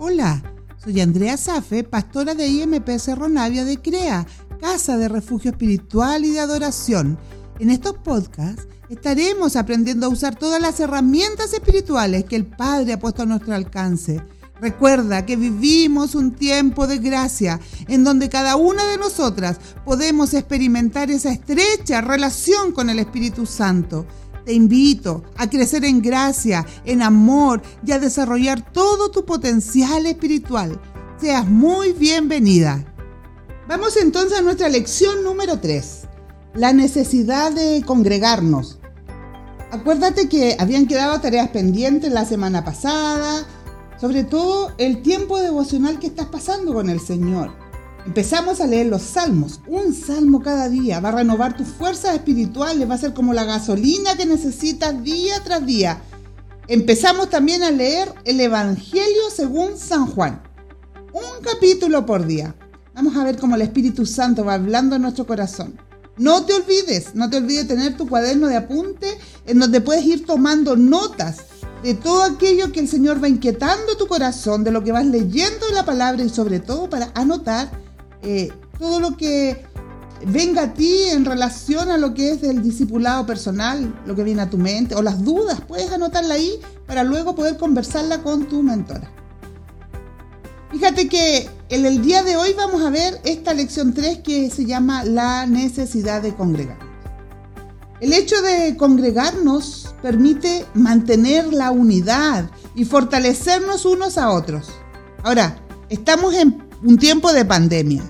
Hola, soy Andrea Safe, pastora de IMP Cerro Navia de CREA, Casa de Refugio Espiritual y de Adoración. En estos podcasts estaremos aprendiendo a usar todas las herramientas espirituales que el Padre ha puesto a nuestro alcance. Recuerda que vivimos un tiempo de gracia en donde cada una de nosotras podemos experimentar esa estrecha relación con el Espíritu Santo. Te invito a crecer en gracia, en amor y a desarrollar todo tu potencial espiritual. Seas muy bienvenida. Vamos entonces a nuestra lección número 3, la necesidad de congregarnos. Acuérdate que habían quedado tareas pendientes la semana pasada, sobre todo el tiempo devocional que estás pasando con el Señor. Empezamos a leer los salmos, un salmo cada día, va a renovar tus fuerzas espirituales, va a ser como la gasolina que necesitas día tras día. Empezamos también a leer el Evangelio según San Juan, un capítulo por día. Vamos a ver cómo el Espíritu Santo va hablando en nuestro corazón. No te olvides, no te olvides tener tu cuaderno de apunte en donde puedes ir tomando notas de todo aquello que el Señor va inquietando tu corazón, de lo que vas leyendo en la palabra y sobre todo para anotar eh, todo lo que venga a ti en relación a lo que es el discipulado personal, lo que viene a tu mente o las dudas, puedes anotarla ahí para luego poder conversarla con tu mentora. Fíjate que en el día de hoy vamos a ver esta lección 3 que se llama la necesidad de congregar. El hecho de congregarnos permite mantener la unidad y fortalecernos unos a otros. Ahora, estamos en un tiempo de pandemia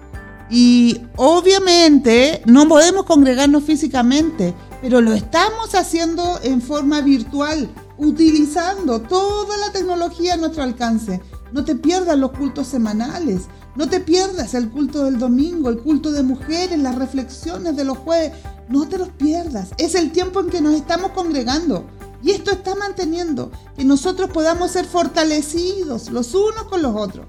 y obviamente no podemos congregarnos físicamente, pero lo estamos haciendo en forma virtual, utilizando toda la tecnología a nuestro alcance. No te pierdas los cultos semanales, no te pierdas el culto del domingo, el culto de mujeres, las reflexiones de los jueves. No te los pierdas. Es el tiempo en que nos estamos congregando. Y esto está manteniendo que nosotros podamos ser fortalecidos los unos con los otros.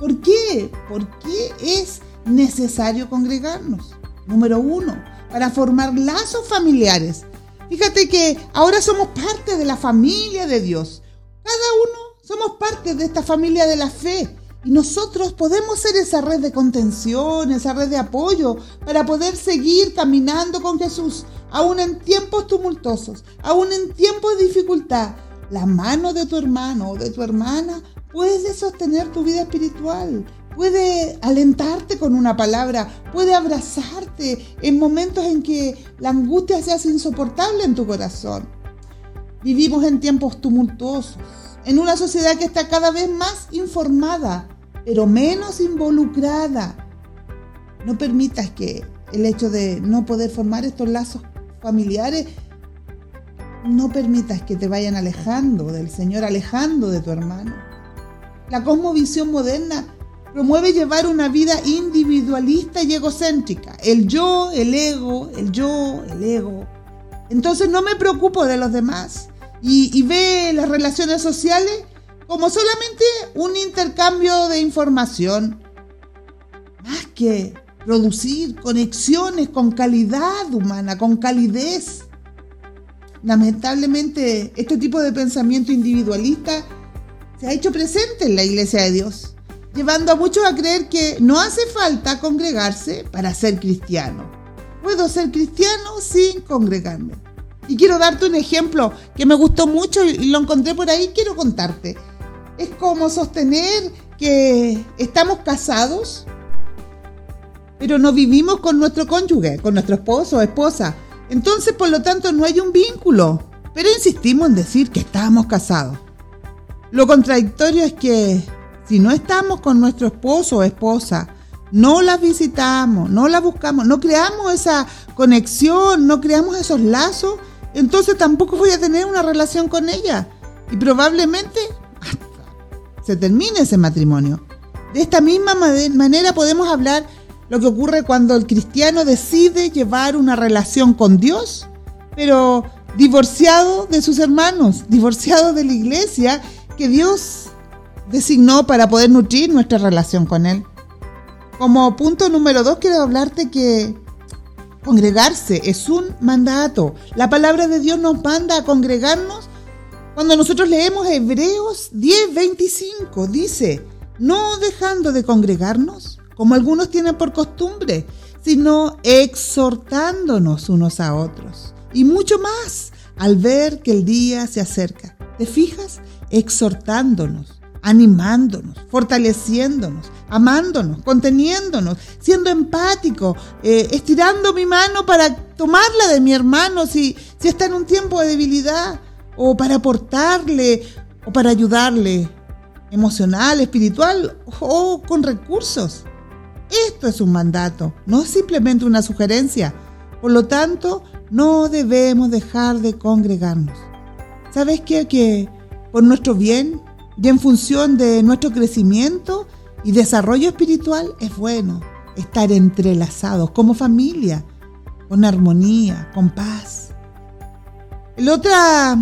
¿Por qué? ¿Por qué es necesario congregarnos? Número uno, para formar lazos familiares. Fíjate que ahora somos parte de la familia de Dios. Cada uno somos parte de esta familia de la fe. Y nosotros podemos ser esa red de contención, esa red de apoyo para poder seguir caminando con Jesús, aún en tiempos tumultuosos, aún en tiempos de dificultad. La mano de tu hermano o de tu hermana puede sostener tu vida espiritual, puede alentarte con una palabra, puede abrazarte en momentos en que la angustia se hace insoportable en tu corazón. Vivimos en tiempos tumultuosos en una sociedad que está cada vez más informada, pero menos involucrada. No permitas que el hecho de no poder formar estos lazos familiares, no permitas que te vayan alejando del Señor, alejando de tu hermano. La cosmovisión moderna promueve llevar una vida individualista y egocéntrica. El yo, el ego, el yo, el ego. Entonces no me preocupo de los demás y, ve las relaciones sociales como solamente un intercambio de información, más que producir conexiones con calidad humana, con calidez. Lamentablemente, este tipo de pensamiento individualista se ha hecho presente en la iglesia de Dios, llevando a muchos a creer que no hace falta congregarse para ser cristiano. Puedo ser cristiano sin congregarme. Y quiero darte un ejemplo que me gustó mucho y lo encontré por ahí, quiero contarte. Es como sostener que estamos casados, pero no vivimos con nuestro cónyuge, con nuestro esposo o esposa. Entonces, por lo tanto, no hay un vínculo. Pero insistimos en decir que estamos casados. Lo contradictorio es que si no estamos con nuestro esposo o esposa, no la visitamos, no la buscamos, no creamos esa conexión, no creamos esos lazos, entonces tampoco voy a tener una relación con ella. Y probablemente se termine ese matrimonio. De esta misma manera podemos hablar lo que ocurre cuando el cristiano decide llevar una relación con Dios, pero divorciado de sus hermanos, divorciado de la iglesia que Dios designó para poder nutrir nuestra relación con Él. Como punto número dos, quiero hablarte que Congregarse es un mandato. La palabra de Dios nos manda a congregarnos Cuando nosotros leemos Hebreos 10:25, dice, no dejando de congregarnos, como algunos tienen por costumbre, sino exhortándonos unos a otros. Y mucho más al ver que el día se acerca. ¿Te fijas? Exhortándonos, animándonos, fortaleciéndonos, amándonos, conteniéndonos, siendo empático, eh, estirando mi mano para tomarla de mi hermano si, si está en un tiempo de debilidad, o para aportarle, o para ayudarle, emocional, espiritual o con recursos. Esto es un mandato, no simplemente una sugerencia. Por lo tanto, no debemos dejar de congregarnos. ¿Sabes qué? Que por nuestro bien y en función de nuestro crecimiento y desarrollo espiritual es bueno estar entrelazados como familia, con armonía, con paz. La otra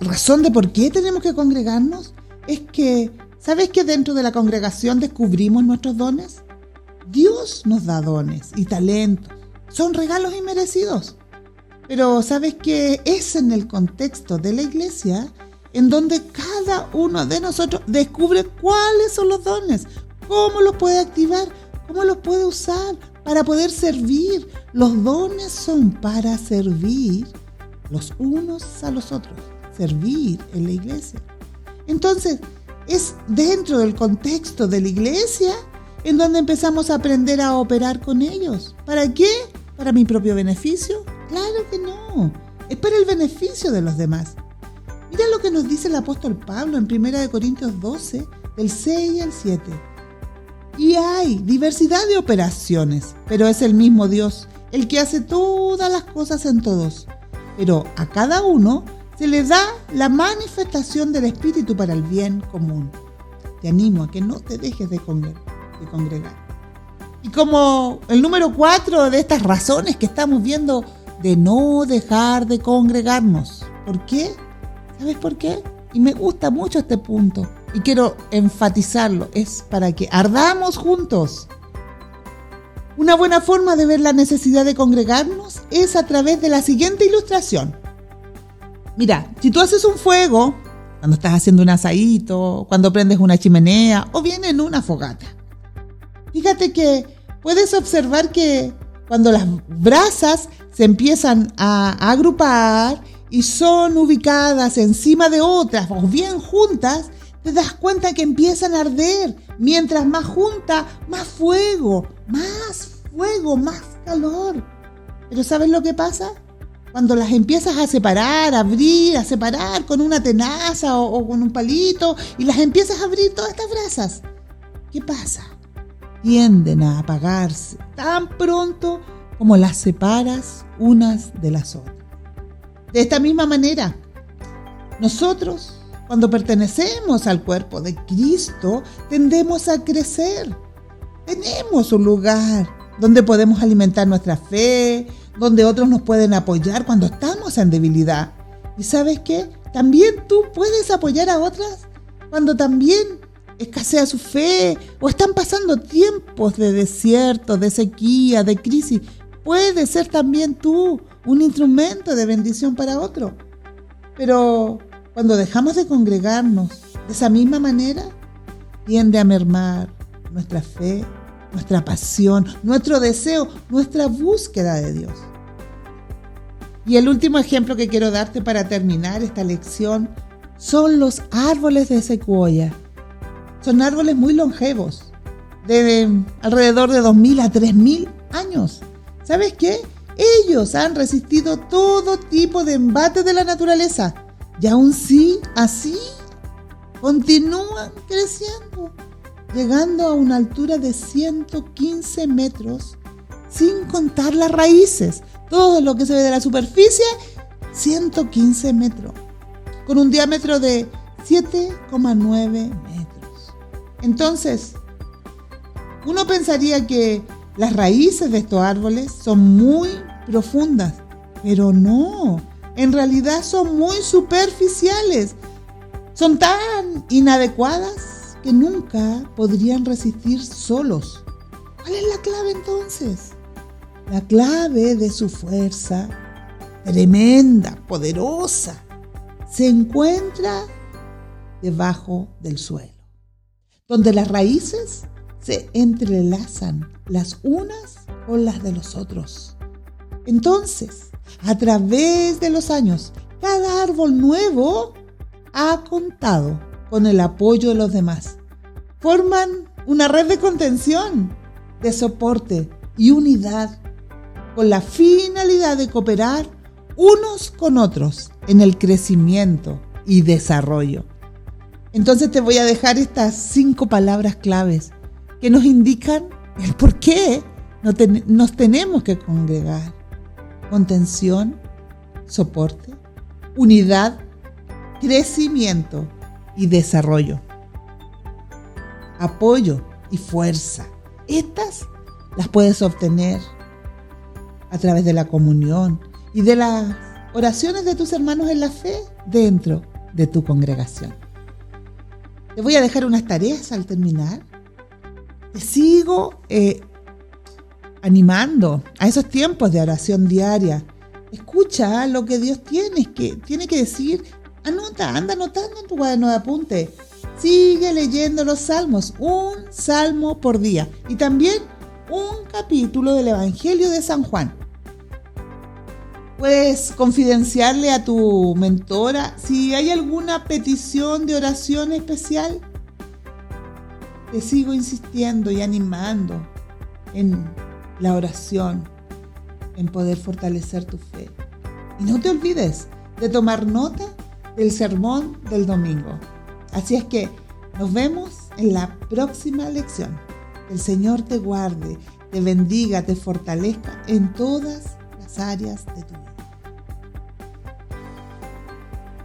razón de por qué tenemos que congregarnos es que ¿Sabes que dentro de la congregación descubrimos nuestros dones? Dios nos da dones y talentos. Son regalos inmerecidos. Pero ¿sabes que es en el contexto de la iglesia en donde cada uno de nosotros descubre cuáles son los dones, cómo los puede activar, cómo los puede usar para poder servir? Los dones son para servir los unos a los otros, servir en la iglesia. Entonces, es dentro del contexto de la iglesia en donde empezamos a aprender a operar con ellos. ¿Para qué? ¿Para mi propio beneficio? Claro que no. Es para el beneficio de los demás. Mira lo que nos dice el apóstol Pablo en 1 Corintios 12, del 6 al 7. Y hay diversidad de operaciones, pero es el mismo Dios, el que hace todas las cosas en todos. Pero a cada uno se le da la manifestación del Espíritu para el bien común. Te animo a que no te dejes de, congregar. Y como el número cuatro de estas razones que estamos viendo de no dejar de congregarnos. ¿Por qué? ¿Sabes por qué? Y me gusta mucho este punto y quiero enfatizarlo. Es para que ardamos juntos. Una buena forma de ver la necesidad de congregarnos es a través de la siguiente ilustración. Mira, si tú haces un fuego, cuando estás haciendo un asadito, cuando prendes una chimenea o bien en una fogata, fíjate que puedes observar que cuando las brasas se empiezan a agrupar y son ubicadas encima de otras o bien juntas, te das cuenta que empiezan a arder. Mientras más junta, más fuego, más fuego, más calor. Pero ¿sabes lo que pasa? cuando las empiezas a separar, a abrir, a separar con una tenaza o, con un palito y las empiezas a abrir todas estas brasas, ¿qué pasa? Tienden a apagarse tan pronto como las separas unas de las otras. De esta misma manera, nosotros, cuando pertenecemos al cuerpo de Cristo, tendemos a crecer. Tenemos un lugar donde podemos alimentar nuestra fe, donde otros nos pueden apoyar cuando estamos en debilidad. ¿Y sabes qué? También tú puedes apoyar a otras cuando también escasea su fe o están pasando tiempos de desierto, de sequía, de crisis. Puedes ser también tú un instrumento de bendición para otro. Pero cuando dejamos de congregarnos de esa misma manera, tiende a mermar nuestra fe nuestra pasión, nuestro deseo, nuestra búsqueda de Dios. Y el último ejemplo que quiero darte para terminar esta lección son los árboles de secuoya. Son árboles muy longevos, de alrededor de 2.000 a 3.000 años. ¿Sabes qué? Ellos han resistido todo tipo de embate de la naturaleza y aún sí, así, continúan creciendo llegando a una altura de 115 metros, sin contar las raíces. Todo lo que se ve de la superficie, 115 metros, con un diámetro de 7,9 metros. Entonces, uno pensaría que las raíces de estos árboles son muy profundas, pero no, en realidad son muy superficiales. Son tan inadecuadas que nunca podrían resistir solos. ¿Cuál es la clave entonces? La clave de su fuerza, tremenda, poderosa, se encuentra debajo del suelo, donde las raíces se entrelazan las unas con las de los otros. Entonces, a través de los años, cada árbol nuevo ha contado con el apoyo de los demás. Forman una red de contención, de soporte y unidad con la finalidad de cooperar unos con otros en el crecimiento y desarrollo. Entonces te voy a dejar estas cinco palabras claves que nos indican el por qué nos tenemos que congregar. Contención, soporte, unidad, crecimiento y desarrollo. Apoyo y fuerza. Estas las puedes obtener a través de la comunión y de las oraciones de tus hermanos en la fe dentro de tu congregación. Te voy a dejar unas tareas al terminar. Te sigo eh, animando a esos tiempos de oración diaria. Escucha lo que Dios tiene que, tiene que decir. Anota, anda anotando en tu cuaderno de apunte. Sigue leyendo los salmos, un salmo por día. Y también un capítulo del Evangelio de San Juan. Puedes confidenciarle a tu mentora si hay alguna petición de oración especial. Te sigo insistiendo y animando en la oración, en poder fortalecer tu fe. Y no te olvides de tomar nota del sermón del domingo. Así es que nos vemos en la próxima lección. El Señor te guarde, te bendiga, te fortalezca en todas áreas de tu vida.